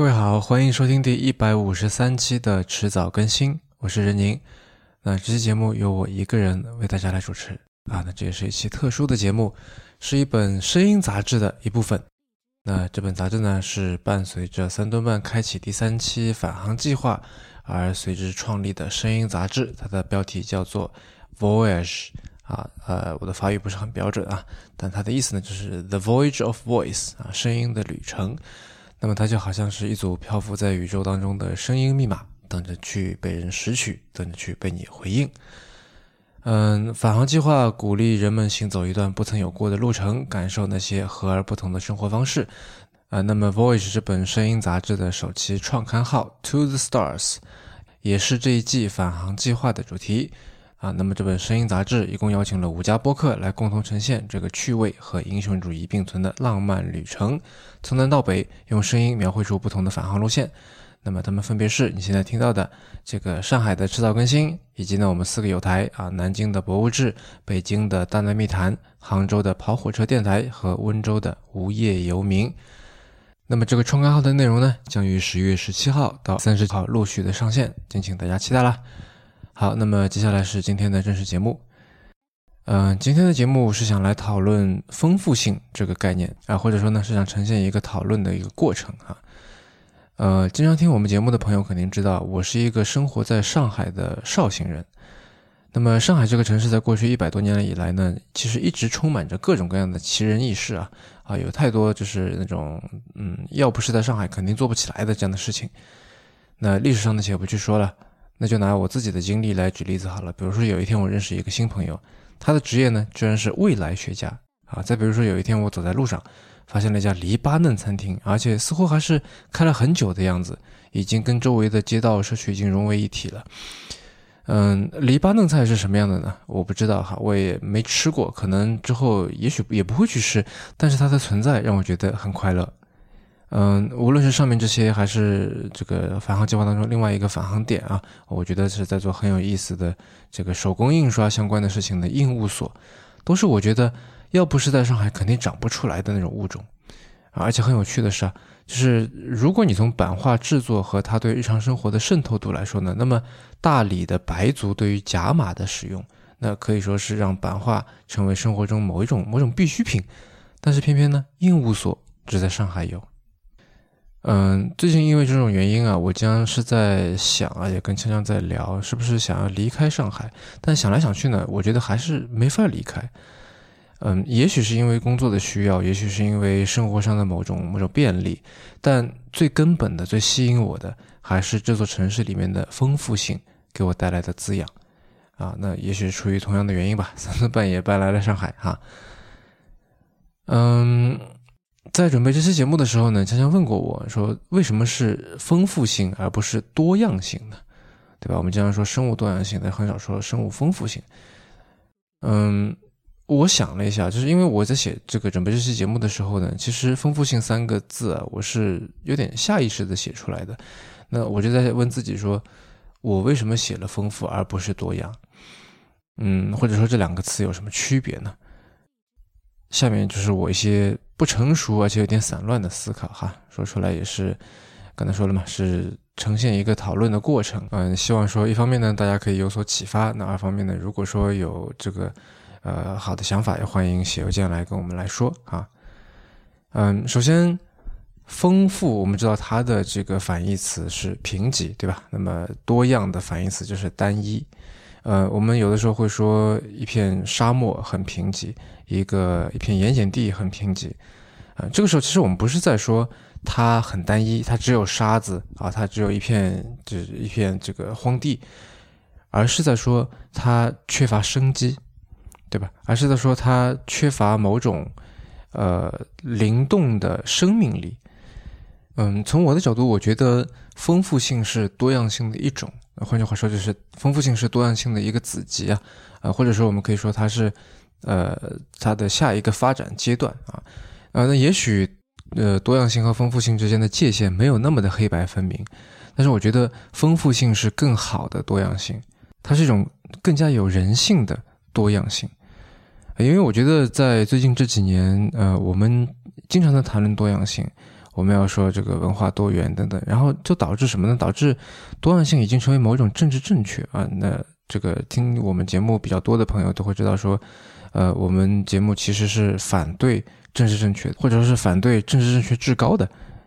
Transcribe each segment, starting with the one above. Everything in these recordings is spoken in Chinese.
各位好，欢迎收听第一百五十三期的迟早更新，我是任宁。那这期节目由我一个人为大家来主持啊。那这也是一期特殊的节目，是一本声音杂志的一部分。那这本杂志呢，是伴随着三顿半开启第三期返航计划而随之创立的声音杂志，它的标题叫做 Voyage 啊，呃，我的法语不是很标准啊，但它的意思呢就是 The Voyage of Voice 啊，声音的旅程。那么它就好像是一组漂浮在宇宙当中的声音密码，等着去被人拾取，等着去被你回应。嗯，返航计划鼓励人们行走一段不曾有过的路程，感受那些和而不同的生活方式。啊，那么《Voyage》这本声音杂志的首期创刊号《To the Stars》也是这一季返航计划的主题。啊，那么这本声音杂志一共邀请了五家播客来共同呈现这个趣味和英雄主义并存的浪漫旅程，从南到北用声音描绘出不同的返航路线。那么他们分别是你现在听到的这个上海的赤道更新，以及呢我们四个有台啊，南京的博物志、北京的大内密谈、杭州的跑火车电台和温州的无业游民。那么这个创刊号的内容呢，将于十月十七号到三十号陆续的上线，敬请大家期待啦。好，那么接下来是今天的正式节目。嗯，今天的节目是想来讨论丰富性这个概念啊，或者说呢是想呈现一个讨论的一个过程哈。呃，经常听我们节目的朋友肯定知道，我是一个生活在上海的绍兴人。那么上海这个城市在过去一百多年以来呢，其实一直充满着各种各样的奇人异事啊啊，有太多就是那种嗯，要不是在上海肯定做不起来的这样的事情。那历史上的且不去说了。那就拿我自己的经历来举例子好了。比如说，有一天我认识一个新朋友，他的职业呢居然是未来学家啊。再比如说，有一天我走在路上，发现了一家黎巴嫩餐厅，而且似乎还是开了很久的样子，已经跟周围的街道社区已经融为一体了。嗯，黎巴嫩菜是什么样的呢？我不知道哈，我也没吃过，可能之后也许也不会去吃。但是它的存在让我觉得很快乐。嗯，无论是上面这些，还是这个返航计划当中另外一个返航点啊，我觉得是在做很有意思的这个手工印刷相关的事情的印务所，都是我觉得要不是在上海肯定长不出来的那种物种。而且很有趣的是啊，就是如果你从版画制作和它对日常生活的渗透度来说呢，那么大理的白族对于甲马的使用，那可以说是让版画成为生活中某一种某种必需品。但是偏偏呢，印务所只在上海有。嗯，最近因为这种原因啊，我将是在想啊，也跟锵锵在聊，是不是想要离开上海？但想来想去呢，我觉得还是没法离开。嗯，也许是因为工作的需要，也许是因为生活上的某种某种便利，但最根本的、最吸引我的，还是这座城市里面的丰富性给我带来的滋养。啊，那也许出于同样的原因吧，三更半夜搬来了上海哈。嗯。在准备这期节目的时候呢，强强问过我说：“为什么是丰富性而不是多样性呢？对吧？我们经常说生物多样性，但很少说生物丰富性。”嗯，我想了一下，就是因为我在写这个准备这期节目的时候呢，其实“丰富性”三个字啊，我是有点下意识的写出来的。那我就在问自己说：“我为什么写了丰富而不是多样？”嗯，或者说这两个词有什么区别呢？下面就是我一些不成熟而且有点散乱的思考哈，说出来也是，刚才说了嘛，是呈现一个讨论的过程。嗯，希望说一方面呢，大家可以有所启发；那二方面呢，如果说有这个呃好的想法，也欢迎写邮件来跟我们来说啊。嗯，首先，丰富，我们知道它的这个反义词是贫瘠，对吧？那么多样的反义词就是单一。呃，我们有的时候会说一片沙漠很贫瘠，一个一片盐碱地很贫瘠，啊，这个时候其实我们不是在说它很单一，它只有沙子啊，它只有一片就是一片这个荒地，而是在说它缺乏生机，对吧？而是在说它缺乏某种呃灵动的生命力。嗯，从我的角度，我觉得丰富性是多样性的一种。换句话说，就是丰富性是多样性的一个子集啊，呃，或者说我们可以说它是，呃，它的下一个发展阶段啊，呃，那也许，呃，多样性和丰富性之间的界限没有那么的黑白分明，但是我觉得丰富性是更好的多样性，它是一种更加有人性的多样性，因为我觉得在最近这几年，呃，我们经常在谈论多样性。我们要说这个文化多元等等，然后就导致什么呢？导致多样性已经成为某种政治正确啊。那这个听我们节目比较多的朋友都会知道说，呃，我们节目其实是反对政治正确，或者说是反对政治正确至高的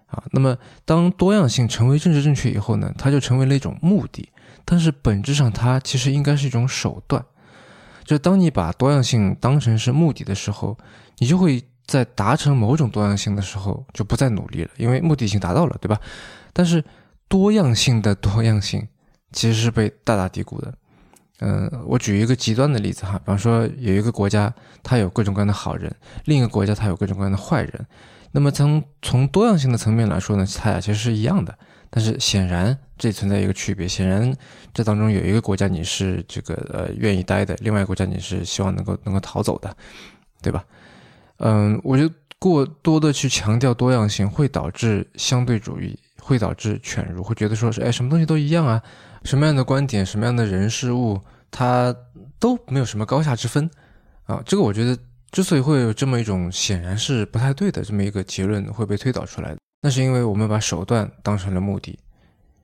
啊。那么当多样性成为政治正确以后呢，它就成为了一种目的，但是本质上它其实应该是一种手段。就当你把多样性当成是目的的时候，你就会在达成某种多样性的时候就不再努力了，因为目的已经达到了，对吧？但是多样性的多样性其实是被大大低估的。嗯，我举一个极端的例子哈，比方说有一个国家它有各种各样的好人，另一个国家它有各种各样的坏人。那么从从多样性的层面来说呢，它俩其实是一样的。但是显然这存在一个区别，显然这当中有一个国家你是这个呃愿意待的，另外一个国家你是希望能够能够逃走的，对吧？嗯，我觉得过多的去强调多样性会导致相对主义，会导致犬儒，会觉得说是哎什么东西都一样啊，什么样的观点，什么样的人事物，它都没有什么高下之分啊。这个我觉得之所以会有这么一种显然是不太对的这么一个结论会被推导出来。那是因为我们把手段当成了目的，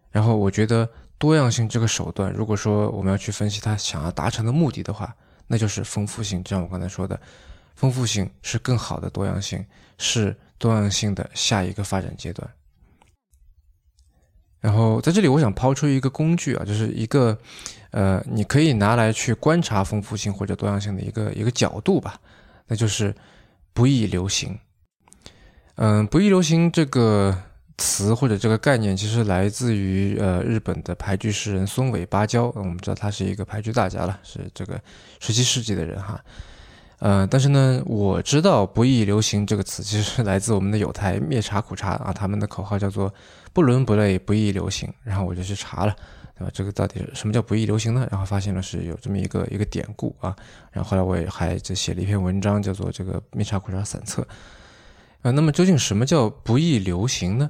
然后我觉得多样性这个手段，如果说我们要去分析它想要达成的目的的话，那就是丰富性。就像我刚才说的，丰富性是更好的多样性，是多样性的下一个发展阶段。然后在这里，我想抛出一个工具啊，就是一个呃，你可以拿来去观察丰富性或者多样性的一个一个角度吧，那就是不易流行。嗯，不易流行这个词或者这个概念，其实来自于呃日本的俳句诗人松尾芭蕉。我们知道他是一个俳句大家了，是这个十七世纪的人哈。呃，但是呢，我知道不易流行这个词其实是来自我们的有台灭茶苦茶啊，他们的口号叫做不伦不类不易流行。然后我就去查了，对吧？这个到底什么叫不易流行呢？然后发现了是有这么一个一个典故啊。然后后来我也还就写了一篇文章，叫做这个灭茶苦茶散册。啊，那么究竟什么叫不易流行呢？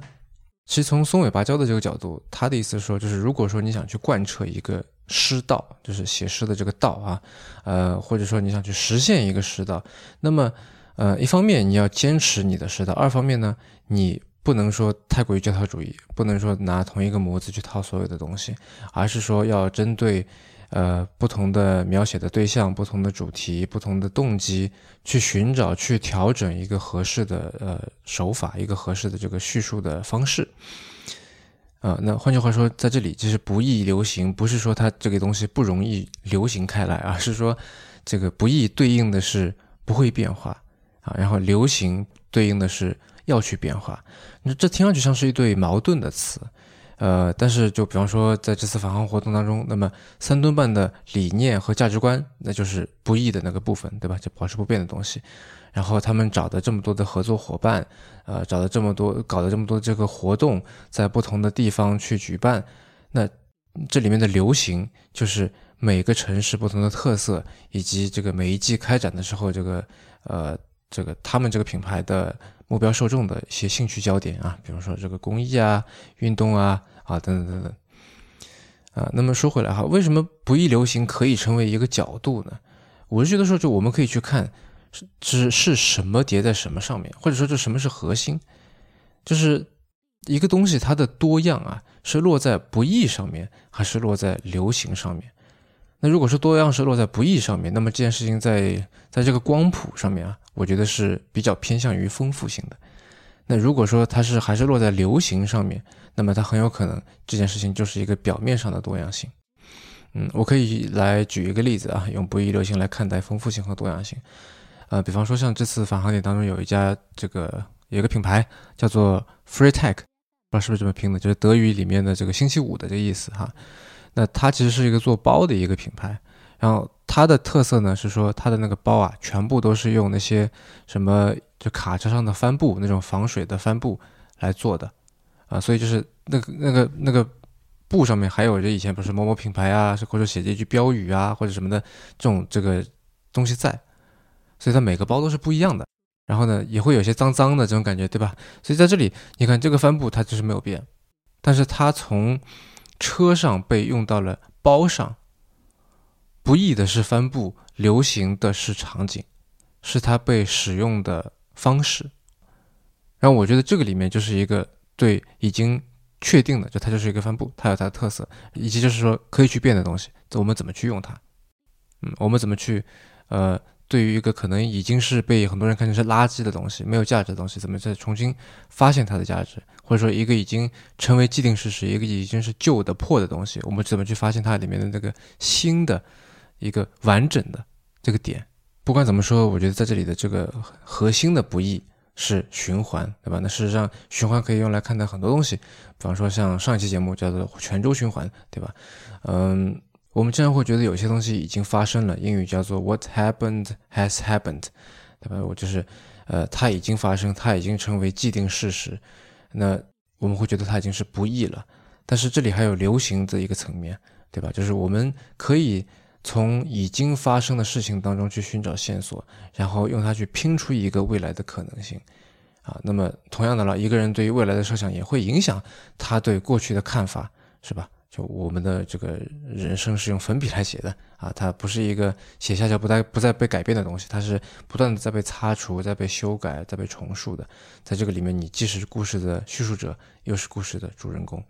其实从松尾芭蕉的这个角度，他的意思是说，就是如果说你想去贯彻一个诗道，就是写诗的这个道啊，呃，或者说你想去实现一个诗道，那么，呃，一方面你要坚持你的诗道，二方面呢，你不能说太过于教条主义，不能说拿同一个模子去套所有的东西，而是说要针对。呃，不同的描写的对象，不同的主题，不同的动机，去寻找、去调整一个合适的呃手法，一个合适的这个叙述的方式。啊，那换句话说，在这里就是不易流行，不是说它这个东西不容易流行开来，而是说这个不易对应的是不会变化啊，然后流行对应的是要去变化。那这听上去像是一对矛盾的词。呃，但是就比方说，在这次返航活动当中，那么三吨半的理念和价值观，那就是不易的那个部分，对吧？就保持不变的东西。然后他们找的这么多的合作伙伴，呃，找的这么多，搞的这么多这个活动，在不同的地方去举办，那这里面的流行，就是每个城市不同的特色，以及这个每一季开展的时候，这个呃，这个他们这个品牌的。目标受众的一些兴趣焦点啊，比如说这个公益啊、运动啊啊等等等等啊。那么说回来哈，为什么不易流行可以成为一个角度呢？我是觉得说，就我们可以去看是是是什么叠在什么上面，或者说这什么是核心？就是一个东西它的多样啊，是落在不易上面，还是落在流行上面？那如果说多样是落在不易上面，那么这件事情在在这个光谱上面啊。我觉得是比较偏向于丰富性的。那如果说它是还是落在流行上面，那么它很有可能这件事情就是一个表面上的多样性。嗯，我可以来举一个例子啊，用不易流行来看待丰富性和多样性。呃，比方说像这次返航点当中有一家这个有一个品牌叫做 Free Tech，不知道是不是这么拼的，就是德语里面的这个星期五的这个意思哈。那它其实是一个做包的一个品牌。然后它的特色呢是说，它的那个包啊，全部都是用那些什么就卡车上的帆布那种防水的帆布来做的，啊，所以就是那个那个那个布上面还有就以前不是某某品牌啊，或者写着一句标语啊或者什么的这种这个东西在，所以它每个包都是不一样的。然后呢，也会有些脏脏的这种感觉，对吧？所以在这里你看这个帆布它就是没有变，但是它从车上被用到了包上。不易的是帆布，流行的是场景，是它被使用的方式。然后我觉得这个里面就是一个对已经确定的，就它就是一个帆布，它有它的特色，以及就是说可以去变的东西，我们怎么去用它？嗯，我们怎么去，呃，对于一个可能已经是被很多人看成是垃圾的东西、没有价值的东西，怎么再重新发现它的价值？或者说一个已经成为既定事实、一个已经是旧的破的东西，我们怎么去发现它里面的那个新的一个完整的这个点？不管怎么说，我觉得在这里的这个核心的不易是循环，对吧？那事实上，循环可以用来看待很多东西，比方说像上一期节目叫做泉州循环，对吧？嗯。我们经常会觉得有些东西已经发生了，英语叫做 "What happened has happened"，对吧？我就是，呃，它已经发生，它已经成为既定事实。那我们会觉得它已经是不易了。但是这里还有流行的一个层面，对吧？就是我们可以从已经发生的事情当中去寻找线索，然后用它去拼出一个未来的可能性。啊，那么同样的了，一个人对于未来的设想也会影响他对过去的看法，是吧？就我们的这个人生是用粉笔来写的啊，它不是一个写下就不再不再被改变的东西，它是不断的在被擦除、在被修改、在被重塑的。在这个里面，你既是故事的叙述者，又是故事的主人公。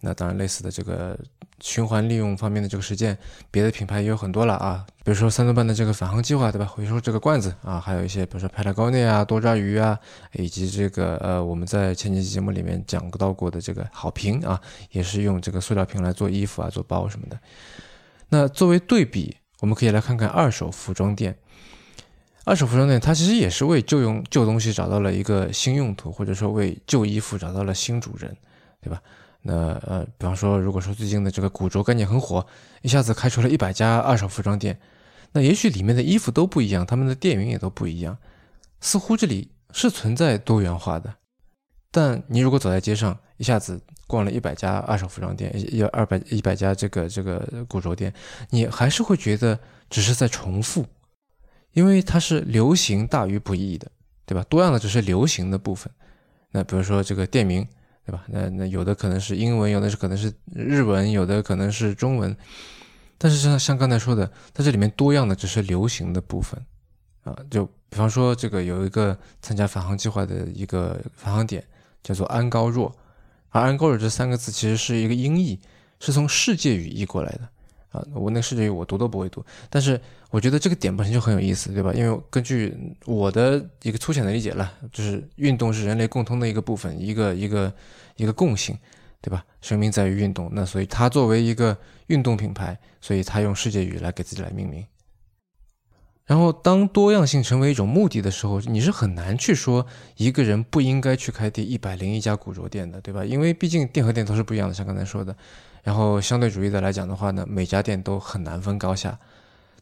那当然，类似的这个循环利用方面的这个实践，别的品牌也有很多了啊。比如说三顿半的这个返航计划，对吧？回收这个罐子啊，还有一些比如说派拉高内啊、多抓鱼啊，以及这个呃我们在前几期节目里面讲到过的这个好评啊，也是用这个塑料瓶来做衣服啊、做包什么的。那作为对比，我们可以来看看二手服装店。二手服装店它其实也是为旧用旧东西找到了一个新用途，或者说为旧衣服找到了新主人，对吧？那呃，比方说，如果说最近的这个古着概念很火，一下子开出了一百家二手服装店，那也许里面的衣服都不一样，他们的店员也都不一样，似乎这里是存在多元化的。但你如果走在街上，一下子逛了一百家二手服装店，一二百一百家这个这个古着店，你还是会觉得只是在重复，因为它是流行大于不易的，对吧？多样的只是流行的部分。那比如说这个店名。对吧？那那有的可能是英文，有的是可能是日文，有的可能是中文。但是像像刚才说的，它这里面多样的只是流行的部分啊。就比方说，这个有一个参加返航计划的一个返航点，叫做安高若，而安高若这三个字其实是一个音译，是从世界语译过来的。啊，我那个世界语我读都不会读，但是我觉得这个点本身就很有意思，对吧？因为根据我的一个粗浅的理解了，就是运动是人类共通的一个部分，一个一个一个共性，对吧？生命在于运动，那所以它作为一个运动品牌，所以它用世界语来给自己来命名。然后当多样性成为一种目的的时候，你是很难去说一个人不应该去开第一百零一家古着店的，对吧？因为毕竟店和店都是不一样的，像刚才说的。然后相对主义的来讲的话呢，每家店都很难分高下。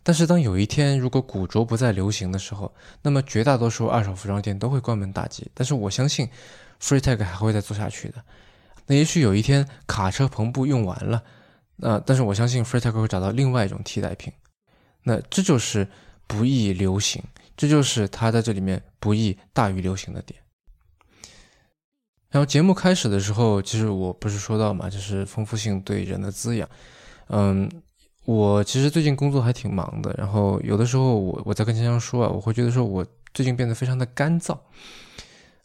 但是当有一天如果古着不再流行的时候，那么绝大多数二手服装店都会关门大吉。但是我相信，Freetag 还会再做下去的。那也许有一天卡车篷布用完了，那但是我相信 Freetag 会找到另外一种替代品。那这就是不易流行，这就是它在这里面不易大于流行的点。然后节目开始的时候，其实我不是说到嘛，就是丰富性对人的滋养。嗯，我其实最近工作还挺忙的，然后有的时候我我在跟江江说啊，我会觉得说我最近变得非常的干燥。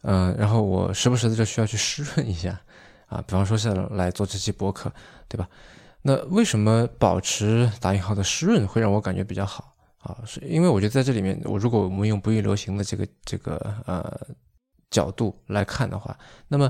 嗯，然后我时不时的就需要去湿润一下啊，比方说现在来做这期博客，对吧？那为什么保持打引号的湿润会让我感觉比较好啊？是因为我觉得在这里面，我如果我们用不易流行的这个这个呃。角度来看的话，那么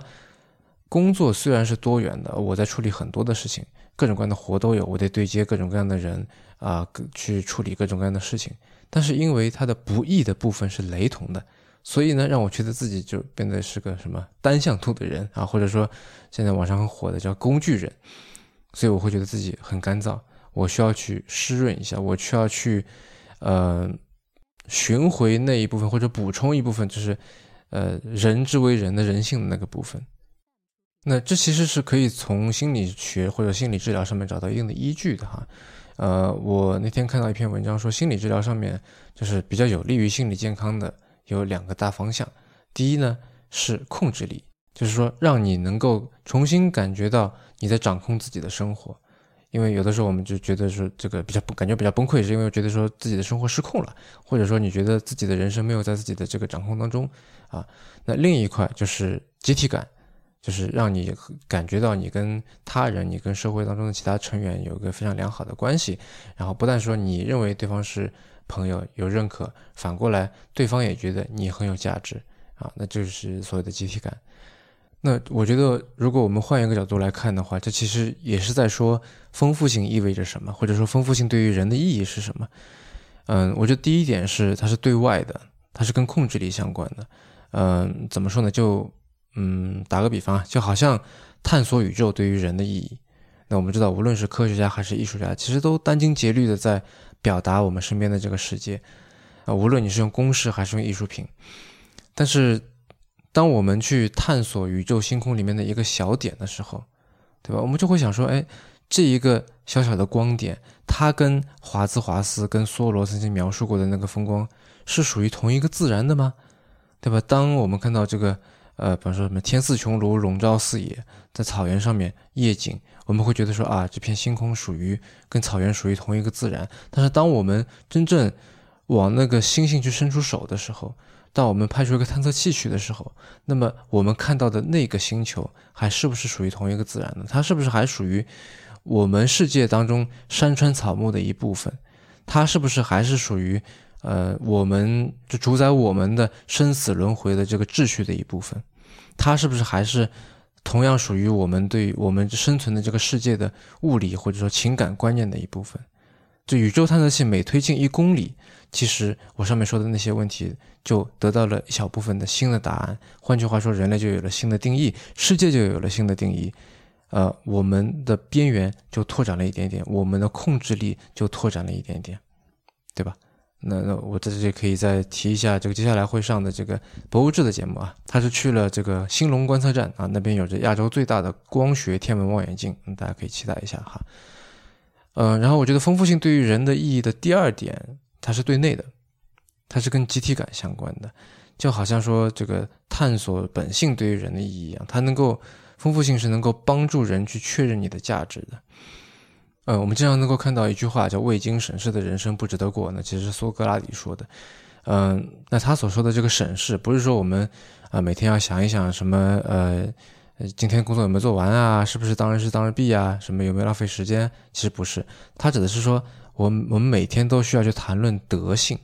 工作虽然是多元的，我在处理很多的事情，各种各样的活都有，我得对接各种各样的人啊，去处理各种各样的事情。但是因为它的不易的部分是雷同的，所以呢，让我觉得自己就变得是个什么单向度的人啊，或者说现在网上很火的叫工具人。所以我会觉得自己很干燥，我需要去湿润一下，我需要去呃寻回那一部分或者补充一部分，就是。呃，人之为人的人性的那个部分，那这其实是可以从心理学或者心理治疗上面找到一定的依据的哈。呃，我那天看到一篇文章说，心理治疗上面就是比较有利于心理健康的有两个大方向。第一呢是控制力，就是说让你能够重新感觉到你在掌控自己的生活，因为有的时候我们就觉得说这个比较感觉比较崩溃，是因为觉得说自己的生活失控了，或者说你觉得自己的人生没有在自己的这个掌控当中啊。那另一块就是集体感，就是让你感觉到你跟他人、你跟社会当中的其他成员有一个非常良好的关系，然后不但说你认为对方是朋友有认可，反过来对方也觉得你很有价值啊，那就是所谓的集体感。那我觉得，如果我们换一个角度来看的话，这其实也是在说丰富性意味着什么，或者说丰富性对于人的意义是什么。嗯，我觉得第一点是它是对外的，它是跟控制力相关的。嗯，怎么说呢？就嗯，打个比方，就好像探索宇宙对于人的意义。那我们知道，无论是科学家还是艺术家，其实都殚精竭虑的在表达我们身边的这个世界啊，无论你是用公式还是用艺术品，但是。当我们去探索宇宙星空里面的一个小点的时候，对吧？我们就会想说，哎，这一个小小的光点，它跟华兹华斯、跟梭罗曾经描述过的那个风光是属于同一个自然的吗？对吧？当我们看到这个，呃，比方说什么天似穹庐，笼罩四野，在草原上面夜景，我们会觉得说啊，这片星空属于跟草原属于同一个自然。但是当我们真正往那个星星去伸出手的时候，到我们派出一个探测器去的时候，那么我们看到的那个星球还是不是属于同一个自然呢？它是不是还属于我们世界当中山川草木的一部分？它是不是还是属于呃，我们就主宰我们的生死轮回的这个秩序的一部分？它是不是还是同样属于我们对我们生存的这个世界的物理或者说情感观念的一部分？这宇宙探测器每推进一公里，其实我上面说的那些问题就得到了一小部分的新的答案。换句话说，人类就有了新的定义，世界就有了新的定义。呃，我们的边缘就拓展了一点点，我们的控制力就拓展了一点点，对吧？那那我在这里可以再提一下这个接下来会上的这个博物志的节目啊，他是去了这个兴隆观测站啊，那边有着亚洲最大的光学天文望远镜，大家可以期待一下哈。嗯，然后我觉得丰富性对于人的意义的第二点，它是对内的，它是跟集体感相关的，就好像说这个探索本性对于人的意义一样，它能够丰富性是能够帮助人去确认你的价值的。呃，我们经常能够看到一句话叫“未经审视的人生不值得过”，那其实是苏格拉底说的。嗯，那他所说的这个审视，不是说我们啊每天要想一想什么呃。今天工作有没有做完啊？是不是当日事当日毕啊？什么有没有浪费时间？其实不是，他指的是说，我我们每天都需要去谈论德性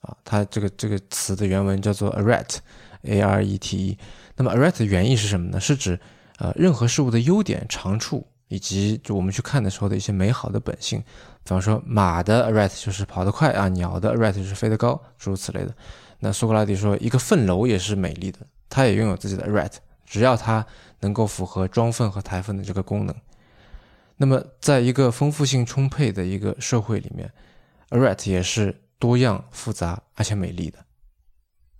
啊。它这个这个词的原文叫做 aret，a r e t e。那么 aret 的原意是什么呢？是指呃任何事物的优点、长处，以及就我们去看的时候的一些美好的本性。比方说马的 aret 就是跑得快啊，鸟的 aret 就是飞得高，诸如此类的。那苏格拉底说，一个粪楼也是美丽的，它也拥有自己的 aret，只要它。能够符合装粪和抬粪的这个功能，那么在一个丰富性充沛的一个社会里面，arete 也是多样复杂而且美丽的。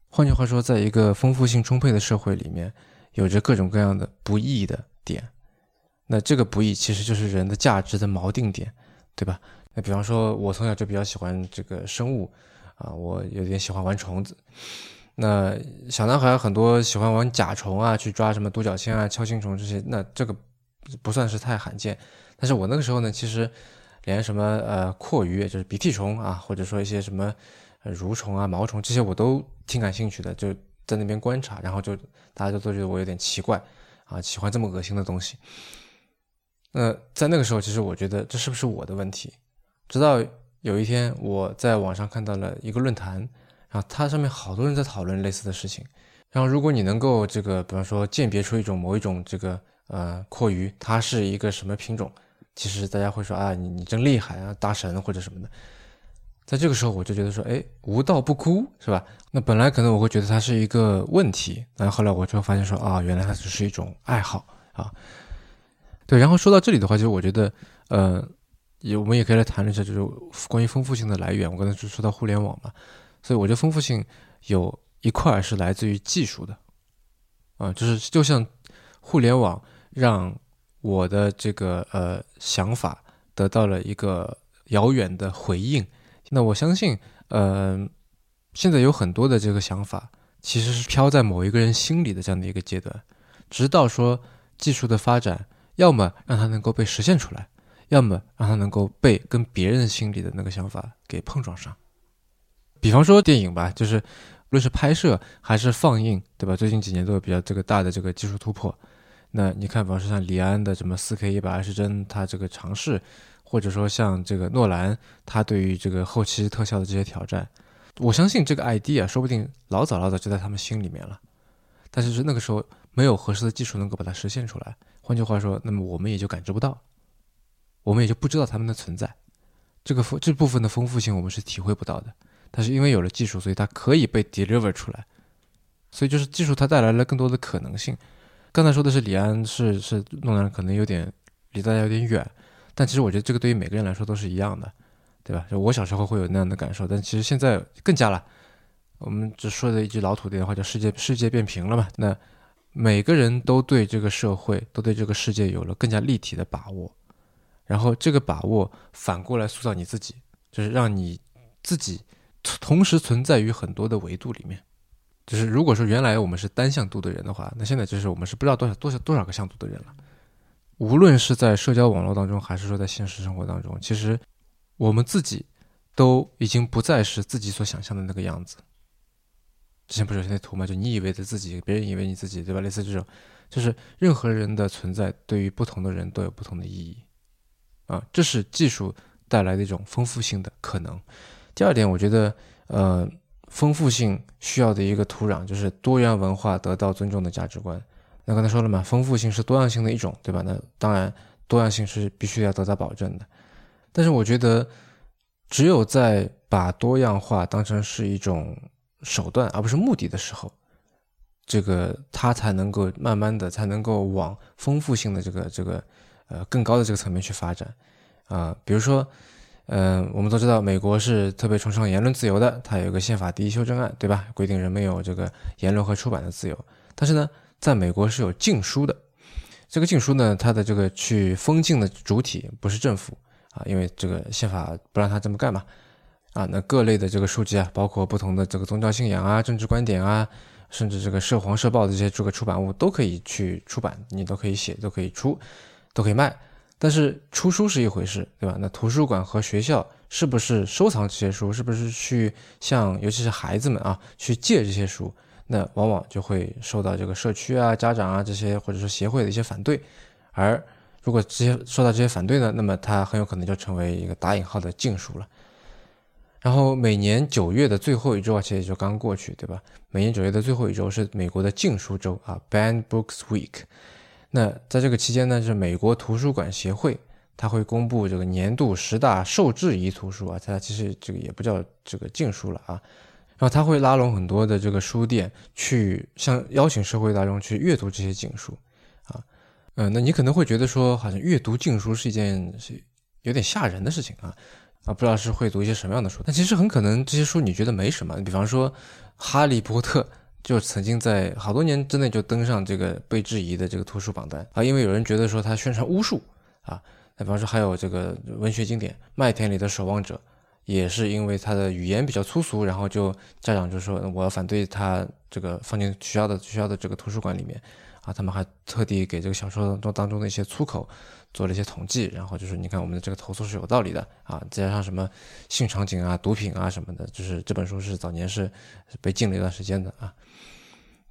换句话说，在一个丰富性充沛的社会里面，有着各种各样的不易的点。那这个不易其实就是人的价值的锚定点，对吧？那比方说，我从小就比较喜欢这个生物啊，我有点喜欢玩虫子。那小男孩很多喜欢玩甲虫啊，去抓什么独角仙啊、锹形虫这些，那这个不算是太罕见。但是我那个时候呢，其实连什么呃蛞蝓，就是鼻涕虫啊，或者说一些什么蠕虫啊、毛虫这些，我都挺感兴趣的，就在那边观察，然后就大家都觉得我有点奇怪啊，喜欢这么恶心的东西。那在那个时候，其实我觉得这是不是我的问题？直到有一天我在网上看到了一个论坛。然后它上面好多人在讨论类似的事情，然后如果你能够这个，比方说鉴别出一种某一种这个呃蛞蝓，它是一个什么品种，其实大家会说啊，你你真厉害啊，大神或者什么的。在这个时候，我就觉得说，哎，无道不哭，是吧？那本来可能我会觉得它是一个问题，但后来我就发现说，啊，原来它只是一种爱好啊。对，然后说到这里的话，其实我觉得，呃，也我们也可以来谈论一下，就是关于丰富性的来源。我刚才就说到互联网嘛。所以我觉得丰富性有一块是来自于技术的，啊，就是就像互联网让我的这个呃想法得到了一个遥远的回应。那我相信，呃，现在有很多的这个想法其实是飘在某一个人心里的这样的一个阶段，直到说技术的发展，要么让它能够被实现出来，要么让它能够被跟别人心里的那个想法给碰撞上。比方说电影吧，就是无论是拍摄还是放映，对吧？最近几年都有比较这个大的这个技术突破。那你看，比方说像李安的什么四 K 一百二十帧，他这个尝试，或者说像这个诺兰，他对于这个后期特效的这些挑战，我相信这个 ID 啊，说不定老早老早就在他们心里面了，但是是那个时候没有合适的技术能够把它实现出来。换句话说，那么我们也就感知不到，我们也就不知道他们的存在，这个丰这部分的丰富性我们是体会不到的。但是因为有了技术，所以它可以被 deliver 出来，所以就是技术它带来了更多的可能性。刚才说的是李安是是诺兰，可能有点离大家有点远，但其实我觉得这个对于每个人来说都是一样的，对吧？就我小时候会有那样的感受，但其实现在更加了。我们只说的一句老土的话叫“世界世界变平了”嘛。那每个人都对这个社会、都对这个世界有了更加立体的把握，然后这个把握反过来塑造你自己，就是让你自己同时存在于很多的维度里面。就是如果说原来我们是单向度的人的话，那现在就是我们是不知道多少多少多少个向度的人了。无论是在社交网络当中，还是说在现实生活当中，其实我们自己都已经不再是自己所想象的那个样子。之前不是有些图吗，就你以为的自己，别人以为你自己，对吧？类似这种，就是任何人的存在对于不同的人都有不同的意义啊，这是技术带来的一种丰富性的可能。第二点，我觉得呃。丰富性需要的一个土壤，就是多元文化得到尊重的价值观。那刚才说了嘛，丰富性是多样性的一种，对吧？那当然，多样性是必须要得到保证的。但是我觉得，只有在把多样化当成是一种手段而不是目的的时候，这个它才能够慢慢的才能够往丰富性的这个这个呃更高的这个层面去发展啊，比如说。嗯，我们都知道美国是特别崇尚言论自由的，它有一个宪法第一修正案，对吧？规定人们有这个言论和出版的自由。但是呢，在美国是有禁书的。这个禁书呢，它的这个去封禁的主体不是政府啊，因为这个宪法不让他这么干嘛。啊，那各类的这个书籍啊，包括不同的这个宗教信仰啊、政治观点啊，甚至这个涉黄涉暴的这些这个出版物都可以去出版，你都可以写，都可以出，都可以卖。但是出书是一回事，对吧？那图书馆和学校是不是收藏这些书？是不是去向尤其是孩子们啊去借这些书？那往往就会受到这个社区啊、家长啊这些或者说协会的一些反对。而如果这些受到这些反对呢，那么它很有可能就成为一个打引号的禁书了。然后每年九月的最后一周啊，其实也就刚过去，对吧？每年九月的最后一周是美国的禁书周啊，Ban Books Week。那在这个期间呢，是美国图书馆协会，它会公布这个年度十大受质疑图书啊，它其实这个也不叫这个禁书了啊，然后它会拉拢很多的这个书店去向邀请社会大众去阅读这些禁书啊，嗯，那你可能会觉得说，好像阅读禁书是一件是有点吓人的事情啊，啊，不知道是会读一些什么样的书，但其实很可能这些书你觉得没什么，比方说《哈利波特》。就曾经在好多年之内就登上这个被质疑的这个图书榜单啊，因为有人觉得说他宣传巫术啊，那比方说还有这个文学经典《麦田里的守望者》，也是因为他的语言比较粗俗，然后就家长就说我要反对他这个放进学校的学校的这个图书馆里面啊，他们还特地给这个小说当中当中的一些粗口。做了一些统计，然后就是你看我们的这个投诉是有道理的啊，再加上什么性场景啊、毒品啊什么的，就是这本书是早年是被禁了一段时间的啊。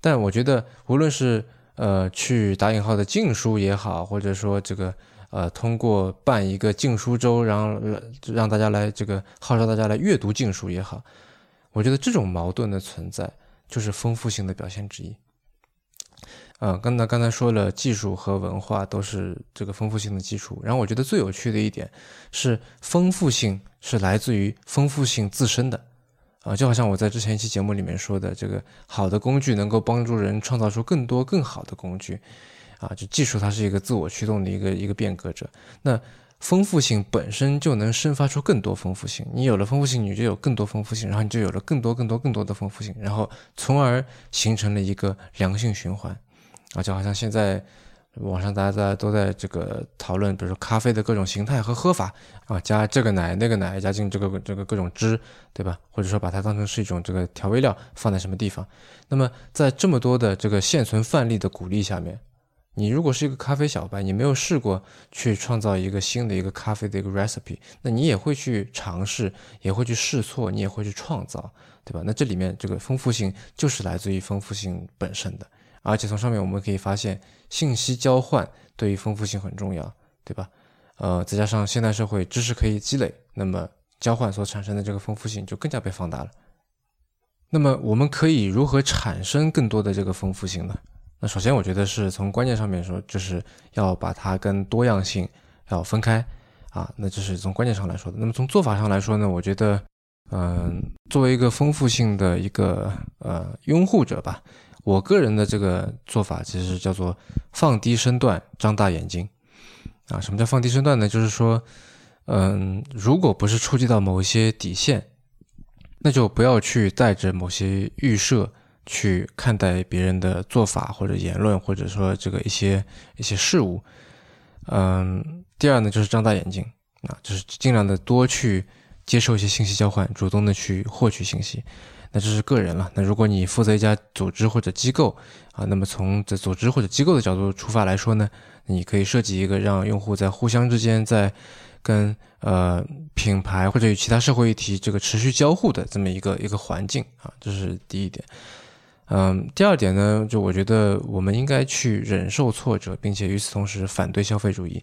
但我觉得，无论是呃去打引号的禁书也好，或者说这个呃通过办一个禁书周，然后让大家来这个号召大家来阅读禁书也好，我觉得这种矛盾的存在就是丰富性的表现之一。嗯，刚才刚才说了，技术和文化都是这个丰富性的基础。然后我觉得最有趣的一点是，丰富性是来自于丰富性自身的。啊，就好像我在之前一期节目里面说的，这个好的工具能够帮助人创造出更多更好的工具。啊，就技术它是一个自我驱动的一个一个变革者。那丰富性本身就能生发出更多丰富性。你有了丰富性，你就有更多丰富性，然后你就有了更多更多更多的丰富性，然后从而形成了一个良性循环。啊，就好像现在网上大家在都在这个讨论，比如说咖啡的各种形态和喝法啊，加这个奶那个奶，加进这个这个各种汁，对吧？或者说把它当成是一种这个调味料放在什么地方？那么在这么多的这个现存范例的鼓励下面，你如果是一个咖啡小白，你没有试过去创造一个新的一个咖啡的一个 recipe，那你也会去尝试，也会去试错，你也会去创造，对吧？那这里面这个丰富性就是来自于丰富性本身的，而且从上面我们可以发现，信息交换对于丰富性很重要，对吧？呃，再加上现代社会知识可以积累，那么交换所产生的这个丰富性就更加被放大了。那么我们可以如何产生更多的这个丰富性呢？那首先，我觉得是从观念上面说，就是要把它跟多样性要分开啊。那这是从观念上来说的。那么从做法上来说呢，我觉得，嗯，作为一个丰富性的一个呃拥护者吧，我个人的这个做法其实叫做放低身段，张大眼睛啊。什么叫放低身段呢？就是说，嗯，如果不是触及到某些底线，那就不要去带着某些预设。去看待别人的做法或者言论，或者说这个一些一些事物，嗯，第二呢就是张大眼睛啊，就是尽量的多去接受一些信息交换，主动的去获取信息，那这是个人了。那如果你负责一家组织或者机构啊，那么从这组织或者机构的角度出发来说呢，你可以设计一个让用户在互相之间在跟呃品牌或者与其他社会议题这个持续交互的这么一个一个环境啊，这是第一点。嗯，第二点呢，就我觉得我们应该去忍受挫折，并且与此同时反对消费主义。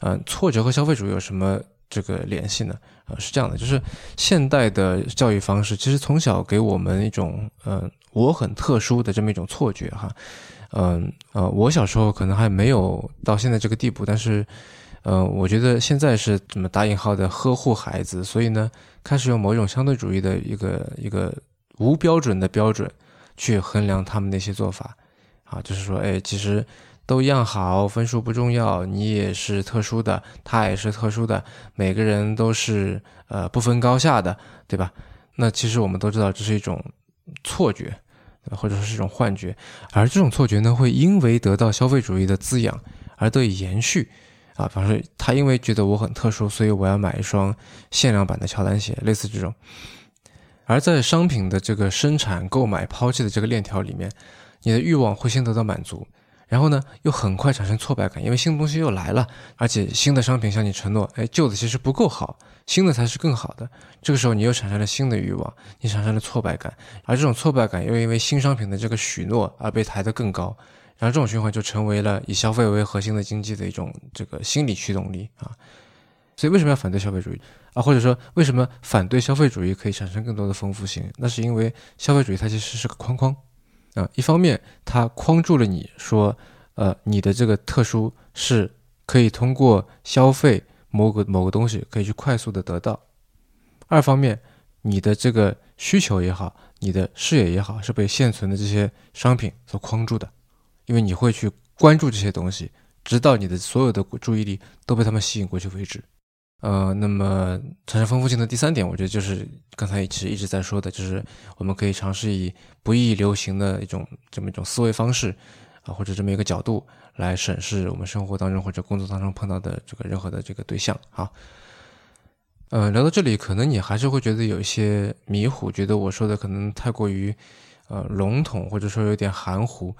嗯，挫折和消费主义有什么这个联系呢？呃，是这样的，就是现代的教育方式其实从小给我们一种嗯我很特殊的这么一种错觉哈。嗯呃，我小时候可能还没有到现在这个地步，但是呃，我觉得现在是怎么打引号的呵护孩子，所以呢，开始用某一种相对主义的一个一个无标准的标准。去衡量他们那些做法，啊，就是说，哎，其实都一样好，分数不重要，你也是特殊的，他也是特殊的，每个人都是呃不分高下的，对吧？那其实我们都知道这是一种错觉，或者说是一种幻觉，而这种错觉呢，会因为得到消费主义的滋养而得以延续，啊，比方说他因为觉得我很特殊，所以我要买一双限量版的乔丹鞋，类似这种。而在商品的这个生产、购买、抛弃的这个链条里面，你的欲望会先得到满足，然后呢，又很快产生挫败感，因为新的东西又来了，而且新的商品向你承诺，哎，旧的其实不够好，新的才是更好的。这个时候你又产生了新的欲望，你产生了挫败感，而这种挫败感又因为新商品的这个许诺而被抬得更高，然后这种循环就成为了以消费为核心的经济的一种这个心理驱动力啊。所以为什么要反对消费主义啊？或者说为什么反对消费主义可以产生更多的丰富性？那是因为消费主义它其实是个框框啊。一方面它框住了你说，呃，你的这个特殊是可以通过消费某个某个东西可以去快速的得到；二方面你的这个需求也好，你的视野也好，是被现存的这些商品所框住的，因为你会去关注这些东西，直到你的所有的注意力都被他们吸引过去为止。呃，那么产生丰富性的第三点，我觉得就是刚才其实一直在说的，就是我们可以尝试以不易流行的一种这么一种思维方式啊，或者这么一个角度来审视我们生活当中或者工作当中碰到的这个任何的这个对象。好，呃，聊到这里，可能你还是会觉得有一些迷糊，觉得我说的可能太过于呃笼统，或者说有点含糊。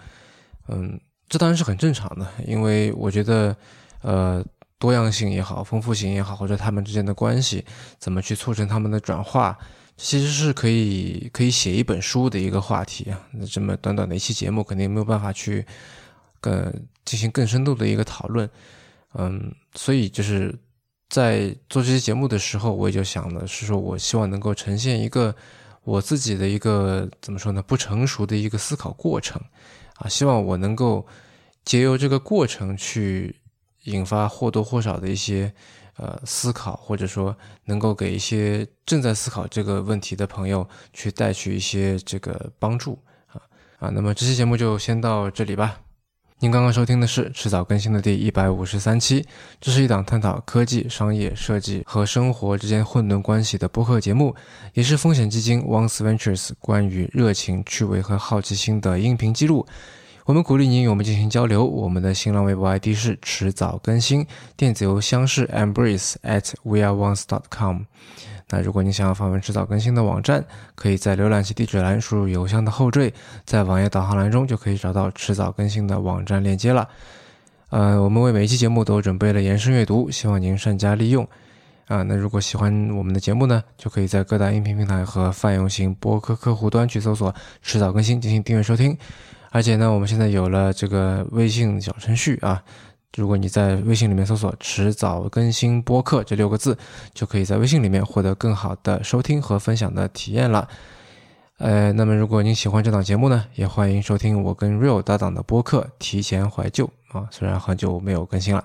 嗯，这当然是很正常的，因为我觉得呃。多样性也好，丰富性也好，或者他们之间的关系怎么去促成他们的转化，其实是可以可以写一本书的一个话题啊。那这么短短的一期节目，肯定没有办法去更进行更深度的一个讨论。嗯，所以就是在做这期节目的时候，我也就想的是说，我希望能够呈现一个我自己的一个怎么说呢，不成熟的一个思考过程啊，希望我能够借由这个过程去。引发或多或少的一些呃思考，或者说能够给一些正在思考这个问题的朋友去带去一些这个帮助啊啊！那么这期节目就先到这里吧。您刚刚收听的是迟早更新的第一百五十三期，这是一档探讨科技、商业、设计和生活之间混沌关系的播客节目，也是风险基金 Once Ventures 关于热情、趣味和好奇心的音频记录。我们鼓励您与我们进行交流。我们的新浪微博 ID 是迟早更新，电子邮箱是 embrace at weareones.com。那如果你想要访问迟早更新的网站，可以在浏览器地址栏输入邮箱的后缀，在网页导航栏中就可以找到迟早更新的网站链接了。呃，我们为每一期节目都准备了延伸阅读，希望您善加利用。啊，那如果喜欢我们的节目呢，就可以在各大音频平台和泛用型播客客户端去搜索“迟早更新”进行订阅收听。而且呢，我们现在有了这个微信小程序啊，如果你在微信里面搜索“迟早更新播客”这六个字，就可以在微信里面获得更好的收听和分享的体验了。呃，那么如果您喜欢这档节目呢，也欢迎收听我跟 Real 搭档的播客《提前怀旧》啊，虽然很久没有更新了。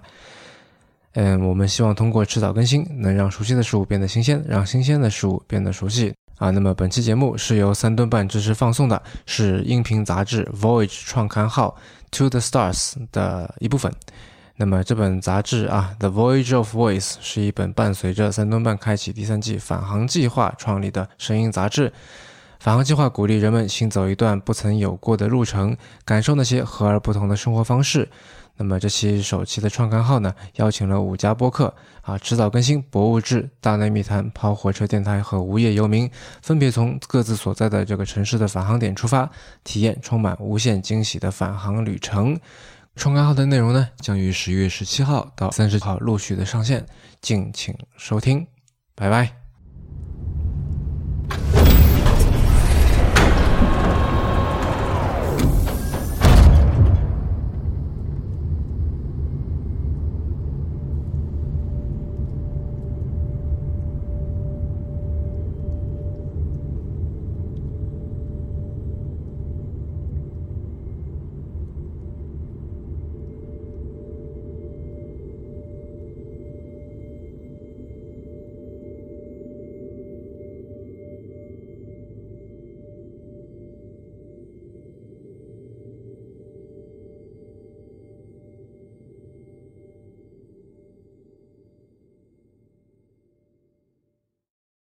嗯，我们希望通过迟早更新，能让熟悉的事物变得新鲜，让新鲜的事物变得熟悉啊。那么本期节目是由三吨半支持放送的，是音频杂志《Voyage》创刊号《To the Stars》的一部分。那么这本杂志啊，《The Voyage of Voice》是一本伴随着三吨半开启第三季返航计划创立的声音杂志。返航计划鼓励人们行走一段不曾有过的路程，感受那些和而不同的生活方式。那么这期首期的创刊号呢，邀请了五家播客啊，迟早更新、博物志、大内密谈、跑火车电台和无业游民，分别从各自所在的这个城市的返航点出发，体验充满无限惊喜的返航旅程。创刊号的内容呢，将于十月十七号到三十号陆续的上线，敬请收听，拜拜。